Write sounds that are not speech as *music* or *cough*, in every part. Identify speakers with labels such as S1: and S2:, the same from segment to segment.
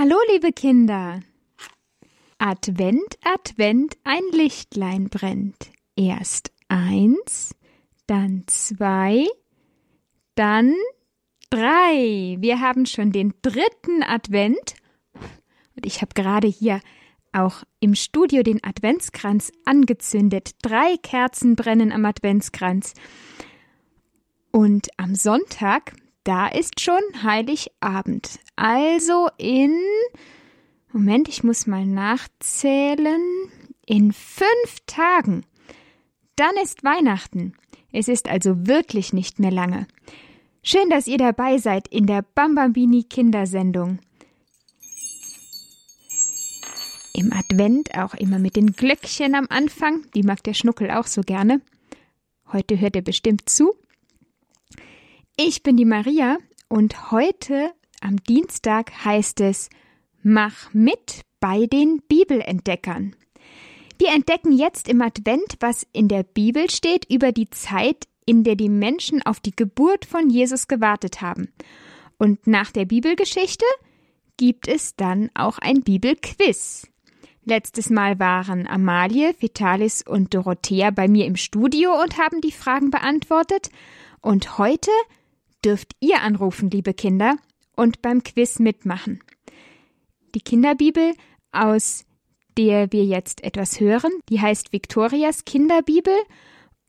S1: Hallo, liebe Kinder. Advent, Advent, ein Lichtlein brennt. Erst eins, dann zwei, dann drei. Wir haben schon den dritten Advent. Und ich habe gerade hier auch im Studio den Adventskranz angezündet. Drei Kerzen brennen am Adventskranz. Und am Sonntag, da ist schon Heiligabend. Also in. Moment, ich muss mal nachzählen. In fünf Tagen. Dann ist Weihnachten. Es ist also wirklich nicht mehr lange. Schön, dass ihr dabei seid in der Bambambini Kindersendung. Im Advent auch immer mit den Glöckchen am Anfang, die mag der Schnuckel auch so gerne. Heute hört er bestimmt zu. Ich bin die Maria und heute am Dienstag heißt es Mach mit bei den Bibelentdeckern. Wir entdecken jetzt im Advent, was in der Bibel steht über die Zeit, in der die Menschen auf die Geburt von Jesus gewartet haben. Und nach der Bibelgeschichte gibt es dann auch ein Bibelquiz. Letztes Mal waren Amalie, Vitalis und Dorothea bei mir im Studio und haben die Fragen beantwortet. Und heute dürft ihr anrufen, liebe Kinder, und beim Quiz mitmachen. Die Kinderbibel, aus der wir jetzt etwas hören, die heißt Viktorias Kinderbibel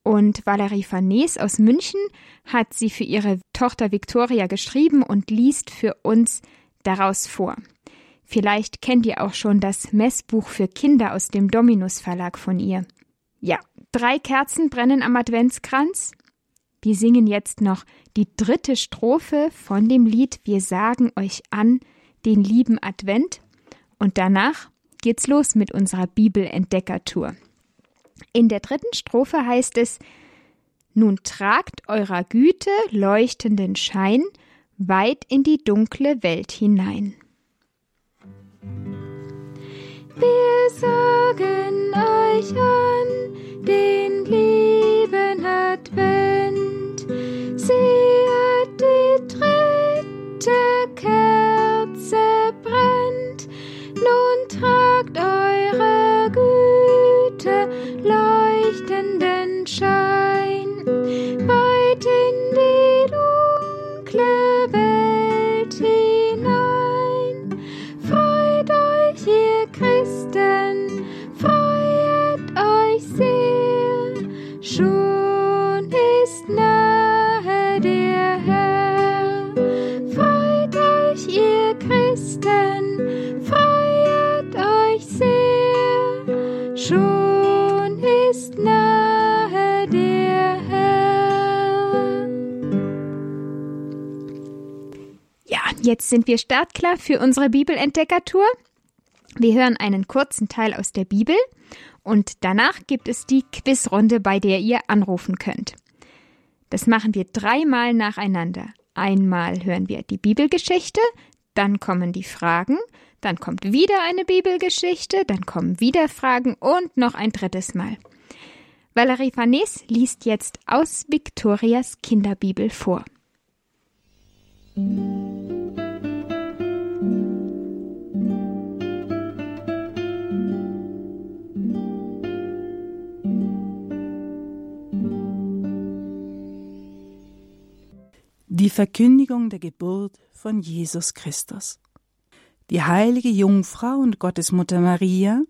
S1: und Valerie Farnes aus München hat sie für ihre Tochter Viktoria geschrieben und liest für uns daraus vor. Vielleicht kennt ihr auch schon das Messbuch für Kinder aus dem Dominus Verlag von ihr. Ja, drei Kerzen brennen am Adventskranz. Wir singen jetzt noch die dritte Strophe von dem Lied Wir sagen euch an den lieben Advent und danach geht's los mit unserer Bibelentdeckertour. In der dritten Strophe heißt es Nun tragt eurer Güte leuchtenden Schein weit in die dunkle Welt hinein.
S2: Wir sagen euch an den lieben Advent, sehet die dritte Kerze brennt, nun tragt eure Güte leuchtenden Schein weit in die dunkle
S1: sind wir startklar für unsere Bibelentdeckertour. Wir hören einen kurzen Teil aus der Bibel und danach gibt es die Quizrunde, bei der ihr anrufen könnt. Das machen wir dreimal nacheinander. Einmal hören wir die Bibelgeschichte, dann kommen die Fragen, dann kommt wieder eine Bibelgeschichte, dann kommen wieder Fragen und noch ein drittes Mal. Valerie Farnes liest jetzt aus Viktorias Kinderbibel vor.
S3: Die Verkündigung der Geburt von Jesus Christus. Die heilige Jungfrau und Gottesmutter Maria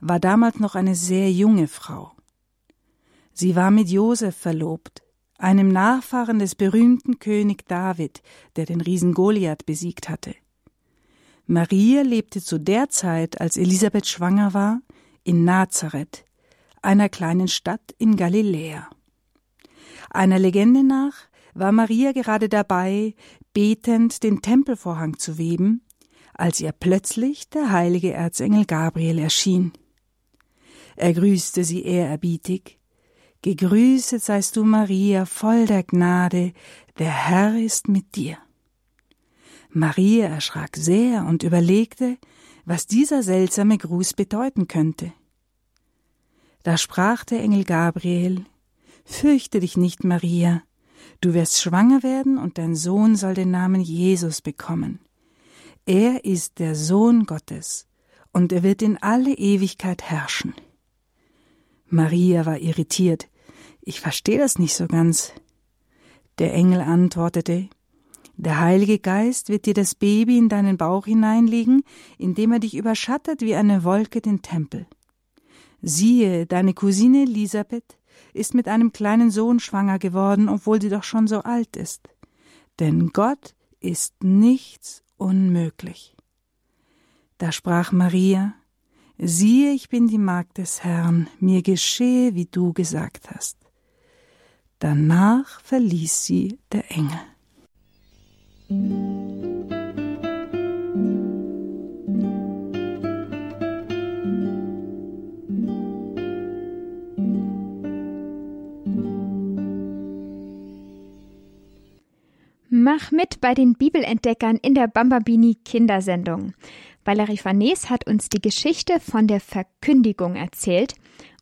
S3: war damals noch eine sehr junge Frau. Sie war mit Josef verlobt, einem Nachfahren des berühmten König David, der den Riesen Goliath besiegt hatte. Maria lebte zu der Zeit, als Elisabeth schwanger war, in Nazareth, einer kleinen Stadt in Galiläa. Einer Legende nach war Maria gerade dabei, betend den Tempelvorhang zu weben, als ihr plötzlich der heilige Erzengel Gabriel erschien. Er grüßte sie ehrerbietig. Gegrüßet seist du, Maria, voll der Gnade, der Herr ist mit dir. Maria erschrak sehr und überlegte, was dieser seltsame Gruß bedeuten könnte. Da sprach der Engel Gabriel Fürchte dich nicht, Maria, du wirst schwanger werden und dein Sohn soll den Namen Jesus bekommen. Er ist der Sohn Gottes, und er wird in alle Ewigkeit herrschen. Maria war irritiert. Ich verstehe das nicht so ganz. Der Engel antwortete, der Heilige Geist wird dir das Baby in deinen Bauch hineinlegen, indem er dich überschattet wie eine Wolke den Tempel. Siehe, deine Cousine Elisabeth ist mit einem kleinen Sohn schwanger geworden, obwohl sie doch schon so alt ist. Denn Gott ist nichts unmöglich. Da sprach Maria, Siehe, ich bin die Magd des Herrn, mir geschehe, wie du gesagt hast. Danach verließ sie der Engel.
S1: Mach mit bei den Bibelentdeckern in der Bambabini Kindersendung. Valerie Farnes hat uns die Geschichte von der Verkündigung erzählt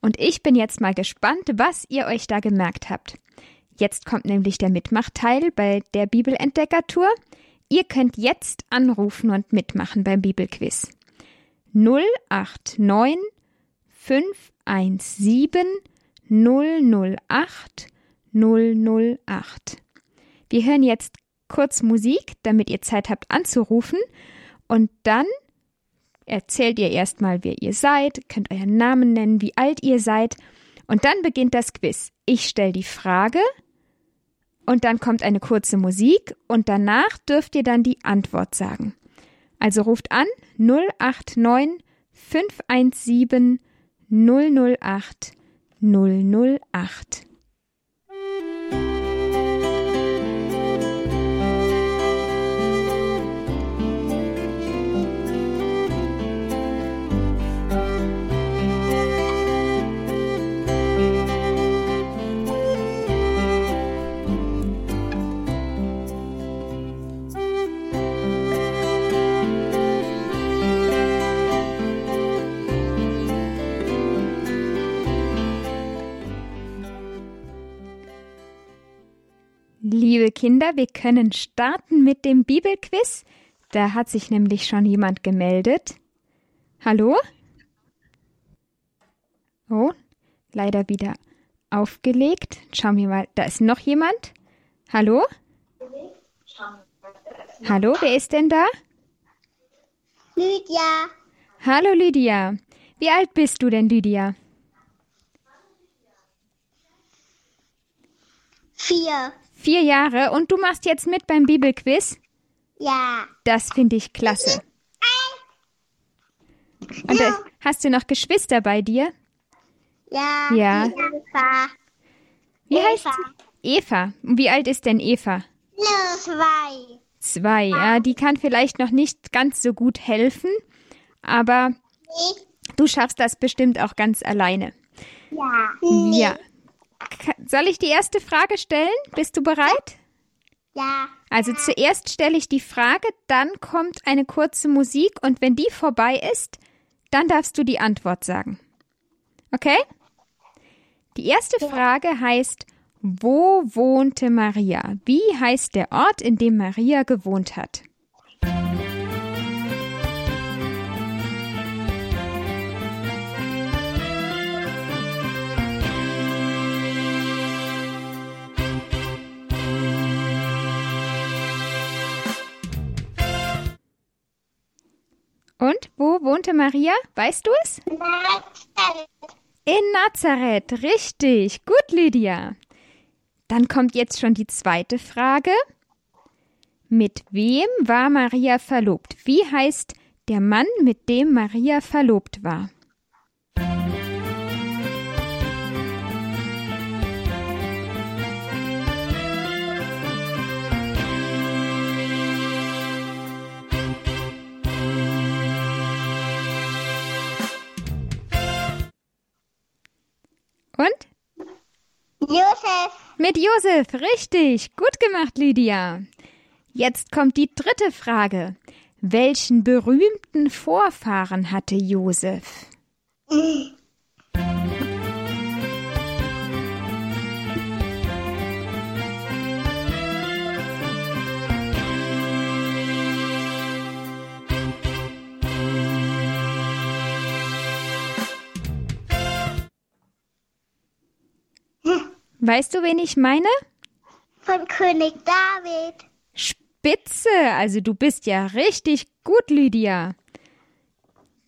S1: und ich bin jetzt mal gespannt, was ihr euch da gemerkt habt. Jetzt kommt nämlich der Mitmachteil bei der Bibelentdeckertour. Ihr könnt jetzt anrufen und mitmachen beim Bibelquiz. 089 517 008 008. Wir hören jetzt kurz Musik, damit ihr Zeit habt anzurufen und dann erzählt ihr erstmal, wer ihr seid, könnt euren Namen nennen, wie alt ihr seid und dann beginnt das Quiz. Ich stelle die Frage und dann kommt eine kurze Musik und danach dürft ihr dann die Antwort sagen. Also ruft an 089 517 008 008. Liebe Kinder, wir können starten mit dem Bibelquiz. Da hat sich nämlich schon jemand gemeldet. Hallo? Oh, leider wieder aufgelegt. Schauen wir mal, da ist noch jemand. Hallo? Hallo, wer ist denn da?
S4: Lydia.
S1: Hallo Lydia. Wie alt bist du denn, Lydia?
S4: Vier.
S1: Vier Jahre und du machst jetzt mit beim Bibelquiz?
S4: Ja.
S1: Das finde ich klasse. Und äh, hast du noch Geschwister bei dir?
S4: Ja.
S1: Ja.
S4: Eva.
S1: Wie
S4: Eva.
S1: heißt Eva? Wie alt ist denn Eva?
S4: Nur zwei.
S1: Zwei. Ja, die kann vielleicht noch nicht ganz so gut helfen, aber
S4: Ich?
S1: du schaffst das bestimmt auch ganz alleine.
S4: Ja.
S1: Ja. Soll ich die erste Frage stellen? Bist du bereit?
S4: Ja.
S1: Also zuerst stelle ich die Frage, dann kommt eine kurze Musik und wenn die vorbei ist, dann darfst du die Antwort sagen. Okay? Die erste Frage heißt, wo wohnte Maria? Wie heißt der Ort, in dem Maria gewohnt hat? Und wo wohnte Maria? Weißt du es? In Nazareth, richtig. Gut, Lydia. Dann kommt jetzt schon die zweite Frage. Mit wem war Maria verlobt? Wie heißt der Mann, mit dem Maria verlobt war? Mit Josef, richtig. Gut gemacht, Lydia. Jetzt kommt die dritte Frage. Welchen berühmten Vorfahren hatte Josef? *laughs* Weißt du, wen ich meine?
S4: Von König David.
S1: Spitze, also du bist ja richtig gut, Lydia.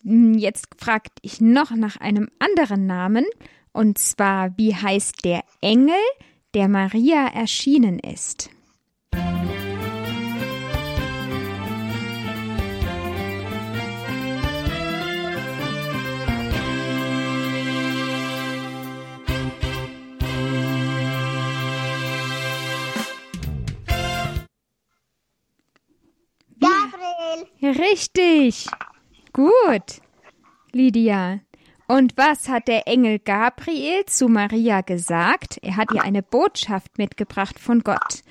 S1: Hm, Jetzt fragt ich noch nach einem anderen Namen, und zwar, wie heißt der Engel, der Maria erschienen ist? Richtig. Gut, Lydia. Und was hat der Engel Gabriel zu Maria gesagt? Er hat ihr eine Botschaft mitgebracht von Gott.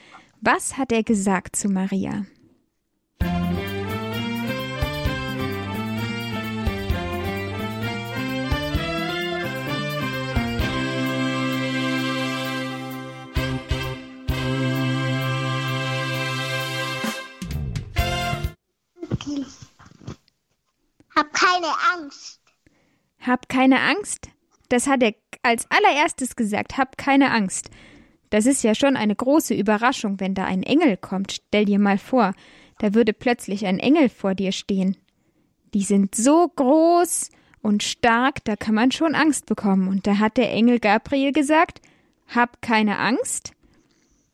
S1: Was hat er gesagt zu Maria?
S4: Keine Angst.
S1: Hab keine Angst. Das hat er als allererstes gesagt. Hab keine Angst. Das ist ja schon eine große Überraschung, wenn da ein Engel kommt. Stell dir mal vor, da würde plötzlich ein Engel vor dir stehen. Die sind so groß und stark, da kann man schon Angst bekommen. Und da hat der Engel Gabriel gesagt, hab keine Angst.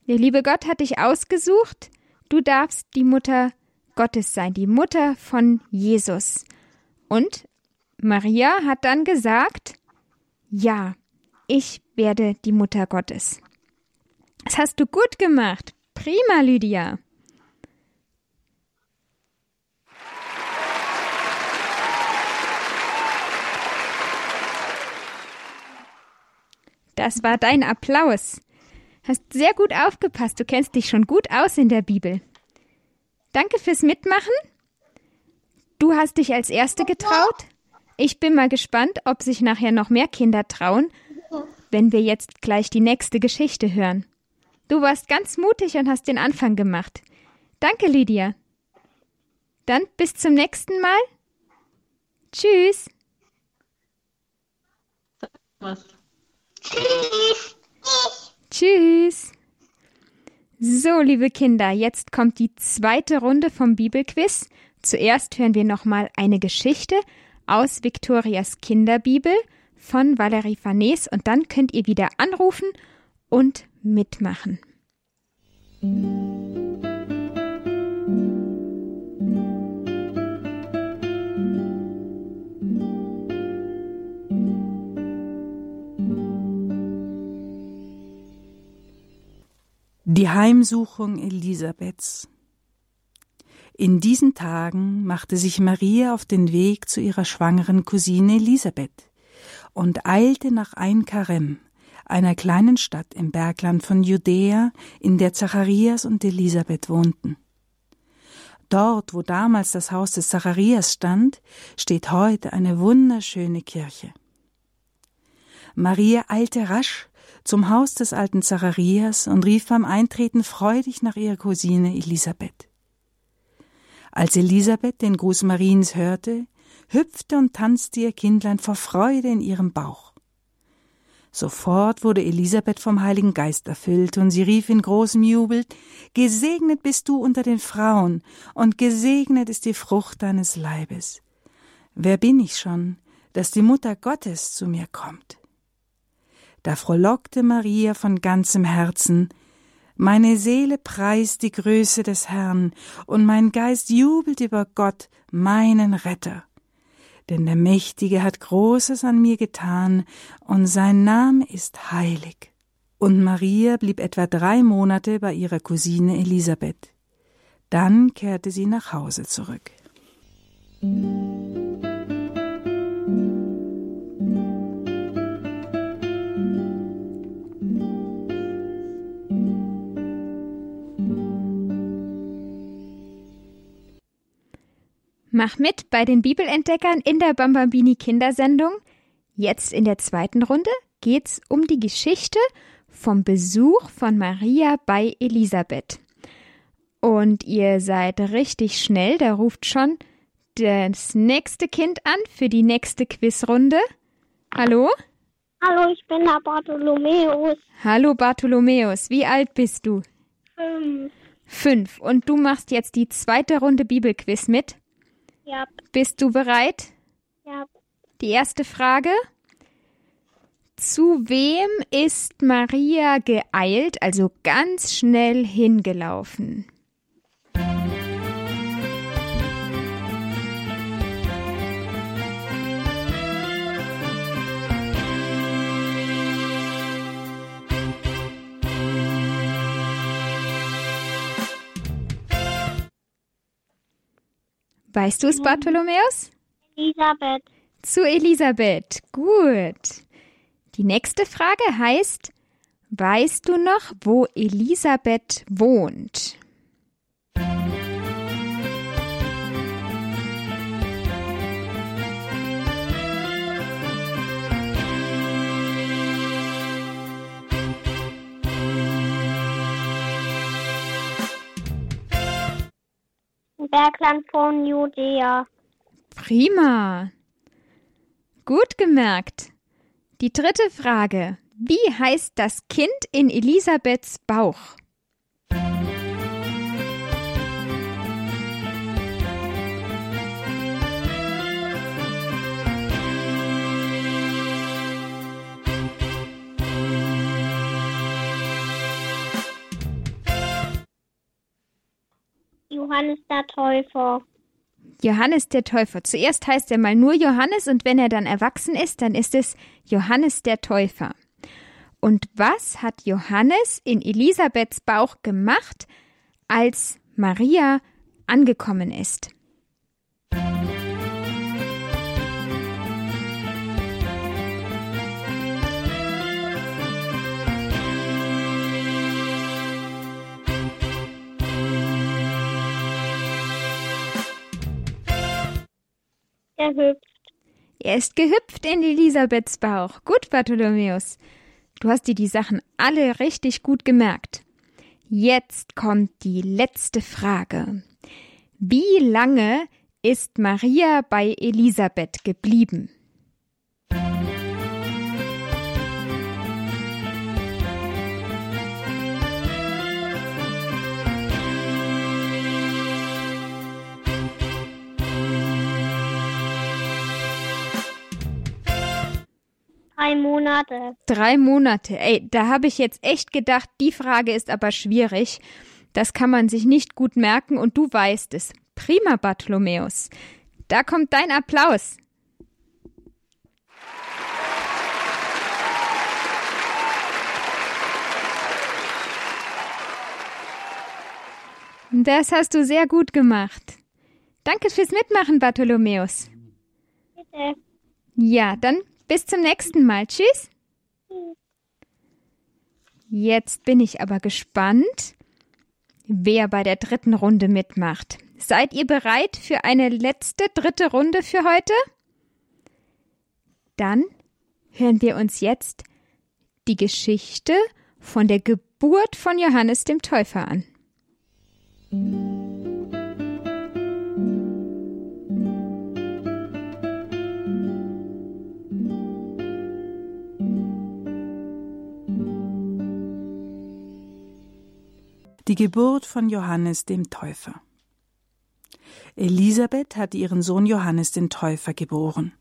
S1: Der liebe Gott hat dich ausgesucht. Du darfst die Mutter Gottes sein, die Mutter von Jesus. Und Maria hat dann gesagt, ja, ich werde die Mutter Gottes. Das hast du gut gemacht. Prima, Lydia. Das war dein Applaus. Hast sehr gut aufgepasst. Du kennst dich schon gut aus in der Bibel. Danke fürs Mitmachen. Du hast dich als Erste getraut. Ich bin mal gespannt, ob sich nachher noch mehr Kinder trauen, wenn wir jetzt gleich die nächste Geschichte hören. Du warst ganz mutig und hast den Anfang gemacht. Danke, Lydia. Dann bis zum nächsten Mal. Tschüss.
S5: Was?
S4: Tschüss.
S1: Tschüss. So, liebe Kinder, jetzt kommt die zweite Runde vom Bibelquiz. Zuerst hören wir nochmal eine Geschichte aus Viktorias Kinderbibel von Valerie Farnes und dann könnt ihr wieder anrufen und mitmachen.
S3: Die Heimsuchung Elisabeths. In diesen Tagen machte sich Maria auf den Weg zu ihrer schwangeren Cousine Elisabeth und eilte nach Ein-Karem, einer kleinen Stadt im Bergland von Judäa, in der Zacharias und Elisabeth wohnten. Dort, wo damals das Haus des Zacharias stand, steht heute eine wunderschöne Kirche. Maria eilte rasch zum Haus des alten Zacharias und rief beim Eintreten freudig nach ihrer Cousine Elisabeth. Als Elisabeth den Gruß Mariens hörte, hüpfte und tanzte ihr Kindlein vor Freude in ihrem Bauch. Sofort wurde Elisabeth vom Heiligen Geist erfüllt, und sie rief in großem Jubel Gesegnet bist du unter den Frauen, und gesegnet ist die Frucht deines Leibes. Wer bin ich schon, dass die Mutter Gottes zu mir kommt? Da frohlockte Maria von ganzem Herzen, meine Seele preist die Größe des Herrn, und mein Geist jubelt über Gott, meinen Retter. Denn der Mächtige hat Großes an mir getan, und sein Name ist heilig. Und Maria blieb etwa drei Monate bei ihrer Cousine Elisabeth. Dann kehrte sie nach Hause zurück.
S1: Mach mit bei den Bibelentdeckern in der Bambambini Kindersendung. Jetzt in der zweiten Runde geht's um die Geschichte vom Besuch von Maria bei Elisabeth. Und ihr seid richtig schnell, da ruft schon das nächste Kind an für die nächste Quizrunde. Hallo?
S4: Hallo, ich bin der Bartholomäus.
S1: Hallo Bartholomäus, wie alt bist du?
S4: Fünf.
S1: Fünf. Und du machst jetzt die zweite Runde Bibelquiz mit.
S4: Ja,
S1: Bist du bereit?
S4: ja.
S1: Die erste Frage. Zu wem ist Maria geeilt, also ganz schnell hingelaufen? Weißt du es, Bartholomäus?
S4: Elisabeth.
S1: Zu Elisabeth. Gut. Die nächste Frage heißt, weißt du noch, wo Elisabeth wohnt?
S4: Bergland von Judäa.
S1: Prima. Gut gemerkt. Die dritte Frage. Wie heißt das Kind in Elisabeths Bauch?
S4: Johannes der Täufer.
S1: Johannes der Täufer. Zuerst heißt er mal nur Johannes und wenn er dann erwachsen ist, dann ist es Johannes der Täufer. Und was hat Johannes in Elisabeths Bauch gemacht, als Maria angekommen ist?
S4: Gehüpft.
S1: Er ist gehüpft in Elisabeths Bauch. Gut, Bartholomäus. Du hast dir die Sachen alle richtig gut gemerkt. Jetzt kommt die letzte Frage. Wie lange ist Maria bei Elisabeth geblieben?
S4: Drei Monate.
S1: Drei Monate. Ey, da habe ich jetzt echt gedacht, die Frage ist aber schwierig. Das kann man sich nicht gut merken und du weißt es. Prima, Bartholomäus. Da kommt dein Applaus. Das hast du sehr gut gemacht. Danke fürs Mitmachen, Bartholomäus.
S4: Bitte.
S1: Ja, dann bis zum nächsten Mal. Tschüss. Jetzt bin ich aber gespannt, wer bei der dritten Runde mitmacht. Seid ihr bereit für eine letzte dritte Runde für heute? Dann hören wir uns jetzt die Geschichte von der Geburt von Johannes dem Täufer an.
S3: Die Geburt von Johannes dem Täufer. Elisabeth hatte ihren Sohn Johannes den Täufer geboren.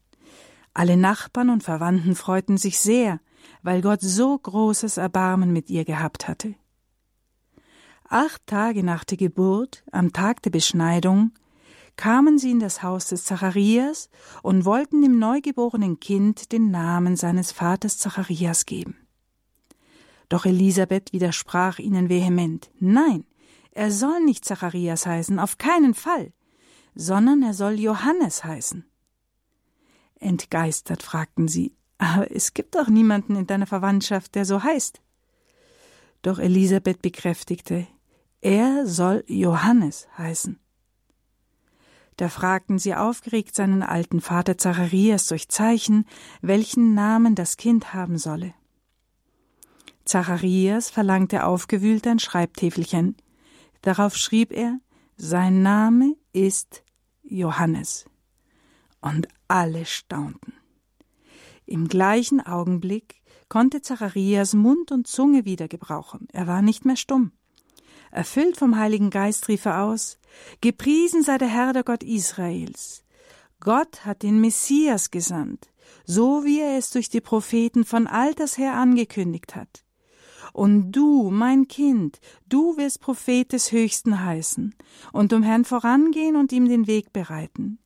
S3: Alle Nachbarn und Verwandten freuten sich sehr, weil Gott so großes Erbarmen mit ihr gehabt hatte. Acht Tage nach der Geburt, am Tag der Beschneidung, kamen sie in das Haus des Zacharias und wollten dem neugeborenen Kind den Namen seines Vaters Zacharias geben. Doch Elisabeth widersprach ihnen vehement. Nein, er soll nicht Zacharias heißen, auf keinen Fall, sondern er soll Johannes heißen. Entgeistert fragten sie, aber es gibt doch niemanden in deiner Verwandtschaft, der so heißt. Doch Elisabeth bekräftigte, er soll Johannes heißen. Da fragten sie aufgeregt seinen alten Vater Zacharias durch Zeichen, welchen Namen das Kind haben solle. Zacharias verlangte aufgewühlt ein Schreibtäfelchen. Darauf schrieb er, sein Name ist Johannes. Und alle staunten. Im gleichen Augenblick konnte Zacharias Mund und Zunge wieder gebrauchen. Er war nicht mehr stumm. Erfüllt vom Heiligen Geist rief er aus, Gepriesen sei der Herr der Gott Israels. Gott hat den Messias gesandt, so wie er es durch die Propheten von alters her angekündigt hat. Und du, mein Kind, du wirst Prophet des Höchsten heißen und dem Herrn vorangehen und ihm den Weg bereiten.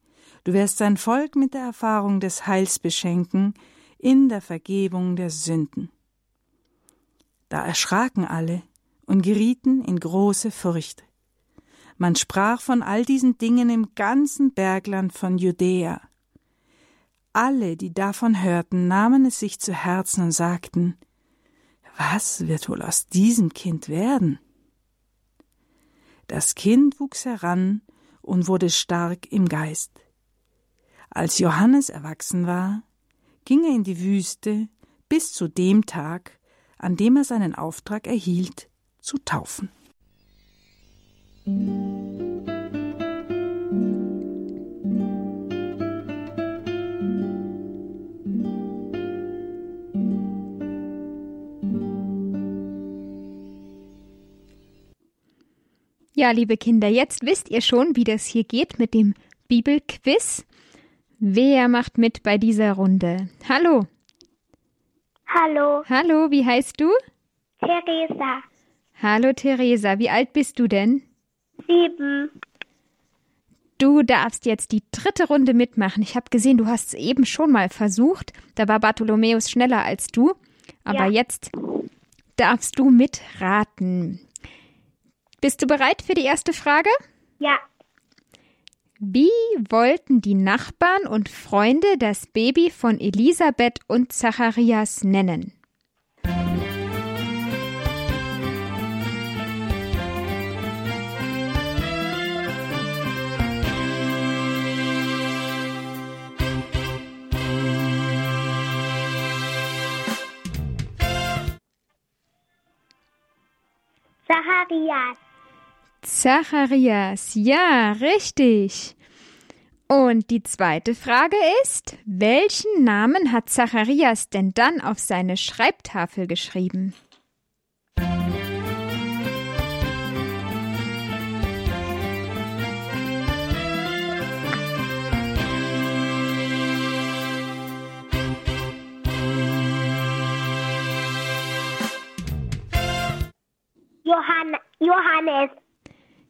S3: Du wirst sein Volk mit der Erfahrung des Heils beschenken in der Vergebung der Sünden. Da erschraken alle und gerieten in große Furcht. Man sprach von all diesen Dingen im ganzen Bergland von Judäa. Alle, die davon hörten, nahmen es sich zu Herzen und sagten, was wird wohl aus diesem Kind werden? Das Kind wuchs heran und wurde stark im Geist. Als Johannes erwachsen war, ging er in die Wüste bis zu dem Tag, an dem er seinen Auftrag erhielt, zu taufen.
S1: Ja, liebe Kinder, jetzt wisst ihr schon, wie das hier geht mit dem Bibelquiz. Wer macht mit bei dieser Runde? Hallo.
S4: Hallo,
S1: Hallo, wie heißt du?
S4: Theresa.
S1: Hallo Theresa, wie alt bist du denn?
S4: Sieben.
S1: Du darfst jetzt die dritte Runde mitmachen. Ich habe gesehen, du hast es eben schon mal versucht. Da war Bartholomäus schneller als du. Aber
S4: Ja.
S1: jetzt darfst du mitraten. Bist du bereit für die erste Frage?
S4: Ja,
S1: Wie wollten die Nachbarn und Freunde das Baby von Elisabeth und Zacharias nennen?
S4: Zacharias.
S1: Zacharias, ja, richtig. Und die zweite Frage ist, welchen Namen hat Zacharias denn dann auf seine Schreibtafel geschrieben?
S4: Johann Johannes.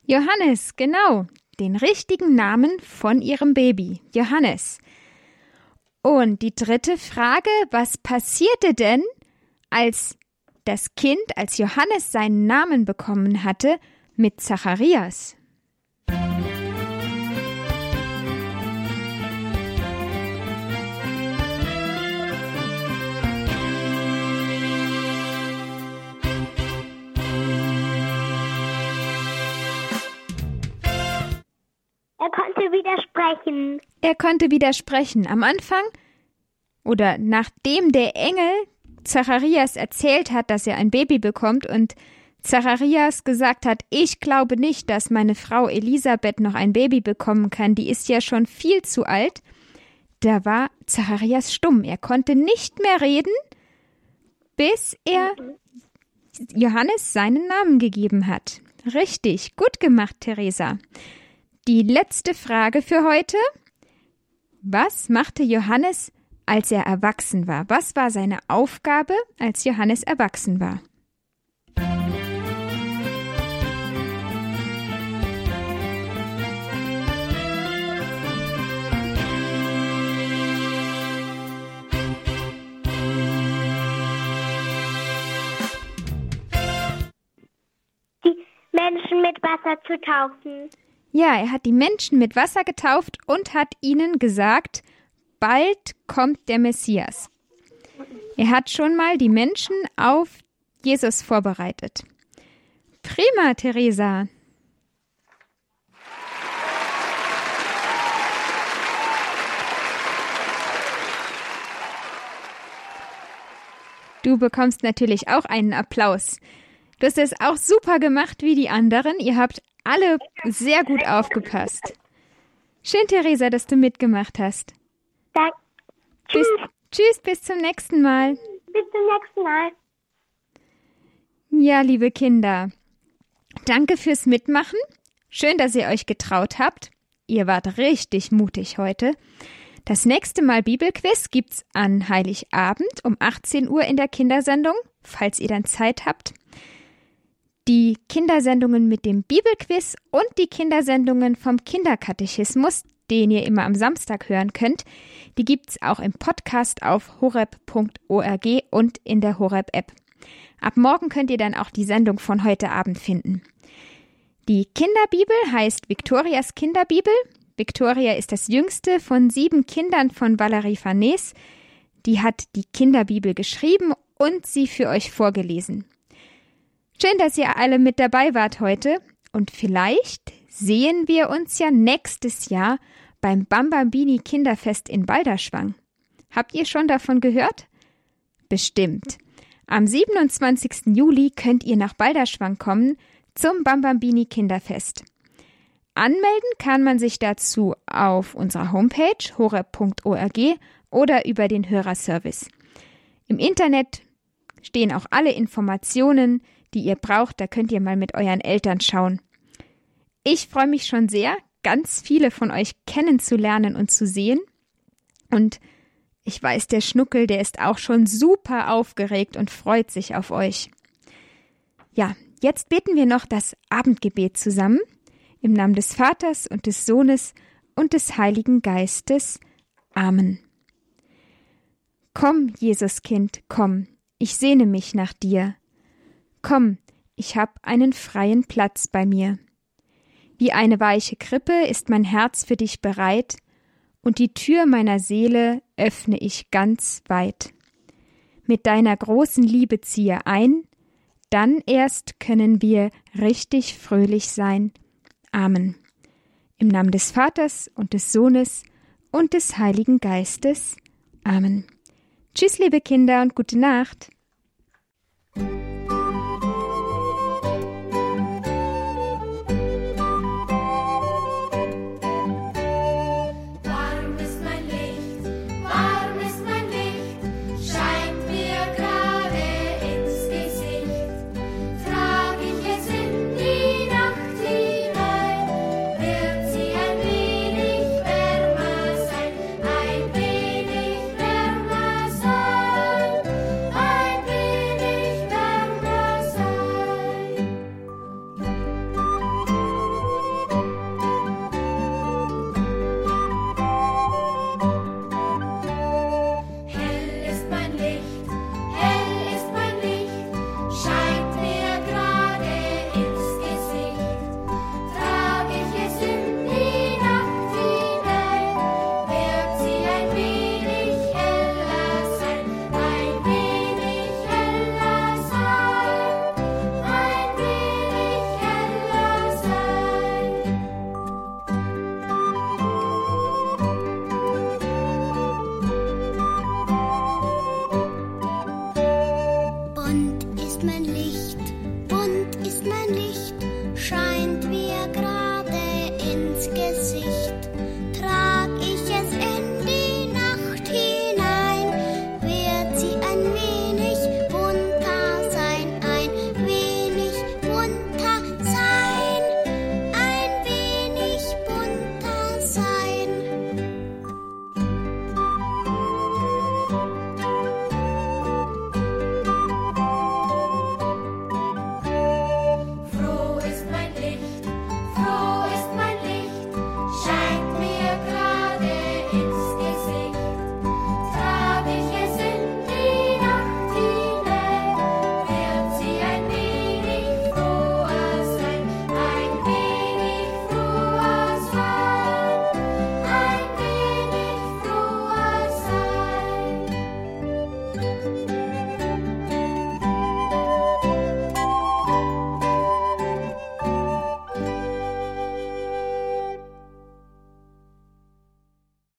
S1: Johannes, genau, den richtigen Namen von ihrem Baby, Johannes. Und die dritte Frage, was passierte denn, als das Kind, als Johannes seinen Namen bekommen hatte, mit Zacharias?
S4: Widersprechen.
S1: Er konnte widersprechen. Am Anfang oder nachdem der Engel Zacharias erzählt hat, dass er ein Baby bekommt und Zacharias gesagt hat, ich glaube nicht, dass meine Frau Elisabeth noch ein Baby bekommen kann, die ist ja schon viel zu alt, da war Zacharias stumm. Er konnte nicht mehr reden, bis er Johannes seinen Namen gegeben hat. Richtig, gut gemacht, Theresa. Die letzte Frage für heute. Was machte Johannes, als er erwachsen war? Was war seine Aufgabe, als Johannes erwachsen war?
S4: Menschen mit Wasser zu taufen.
S1: Ja, er hat die Menschen mit Wasser getauft und hat ihnen gesagt, bald kommt der Messias. Er hat schon mal die Menschen auf Jesus vorbereitet. Prima, Theresa. Du bekommst natürlich auch einen Applaus. Du hast es auch super gemacht wie die anderen. Ihr habt alle sehr gut aufgepasst. Schön, Theresa, dass du mitgemacht hast.
S4: Dank.
S1: Bis, Tschüss, bis zum nächsten Mal.
S4: Bis zum nächsten Mal.
S1: Ja, liebe Kinder, danke fürs Mitmachen. Schön, dass ihr euch getraut habt. Ihr wart richtig mutig heute. Das nächste Mal Bibelquiz gibt's an Heiligabend um 18 Uhr in der Kindersendung, falls ihr dann Zeit habt. Die Kindersendungen mit dem Bibelquiz und die Kindersendungen vom Kinderkatechismus, den ihr immer am Samstag hören könnt, die gibt's auch im Podcast auf horeb.org und in der Horeb-App. Ab morgen könnt ihr dann auch die Sendung von heute Abend finden. Die Kinderbibel heißt Victorias Kinderbibel. Victoria ist das jüngste von sieben Kindern von Valerie Farnese. Die hat die Kinderbibel geschrieben und sie für euch vorgelesen. Schön, dass ihr alle mit dabei wart heute und vielleicht sehen wir uns ja nächstes Jahr beim Bambambini Kinderfest in Balderschwang. Habt ihr schon davon gehört? Bestimmt. Am 27. Juli könnt ihr nach Balderschwang kommen zum Bambambini Kinderfest. Anmelden kann man sich dazu auf unserer Homepage horeb.org oder über den Hörerservice. Im Internet stehen auch alle Informationen, die ihr braucht, da könnt ihr mal mit euren Eltern schauen. Ich freue mich schon sehr, ganz viele von euch kennenzulernen und zu sehen. Und ich weiß, der Schnuckel, der ist auch schon super aufgeregt und freut sich auf euch. Ja, jetzt beten wir noch das Abendgebet zusammen. Im Namen des Vaters und des Sohnes und des Heiligen Geistes. Amen. Komm, Jesuskind, komm, ich sehne mich nach dir. Komm, ich hab einen freien Platz bei mir. Wie eine weiche Krippe ist mein Herz für dich bereit, und die Tür meiner Seele öffne ich ganz weit. Mit deiner großen Liebe ziehe ein, dann erst können wir richtig fröhlich sein. Amen. Im Namen des Vaters und des Sohnes und des Heiligen Geistes. Amen. Tschüss, liebe Kinder, und gute Nacht.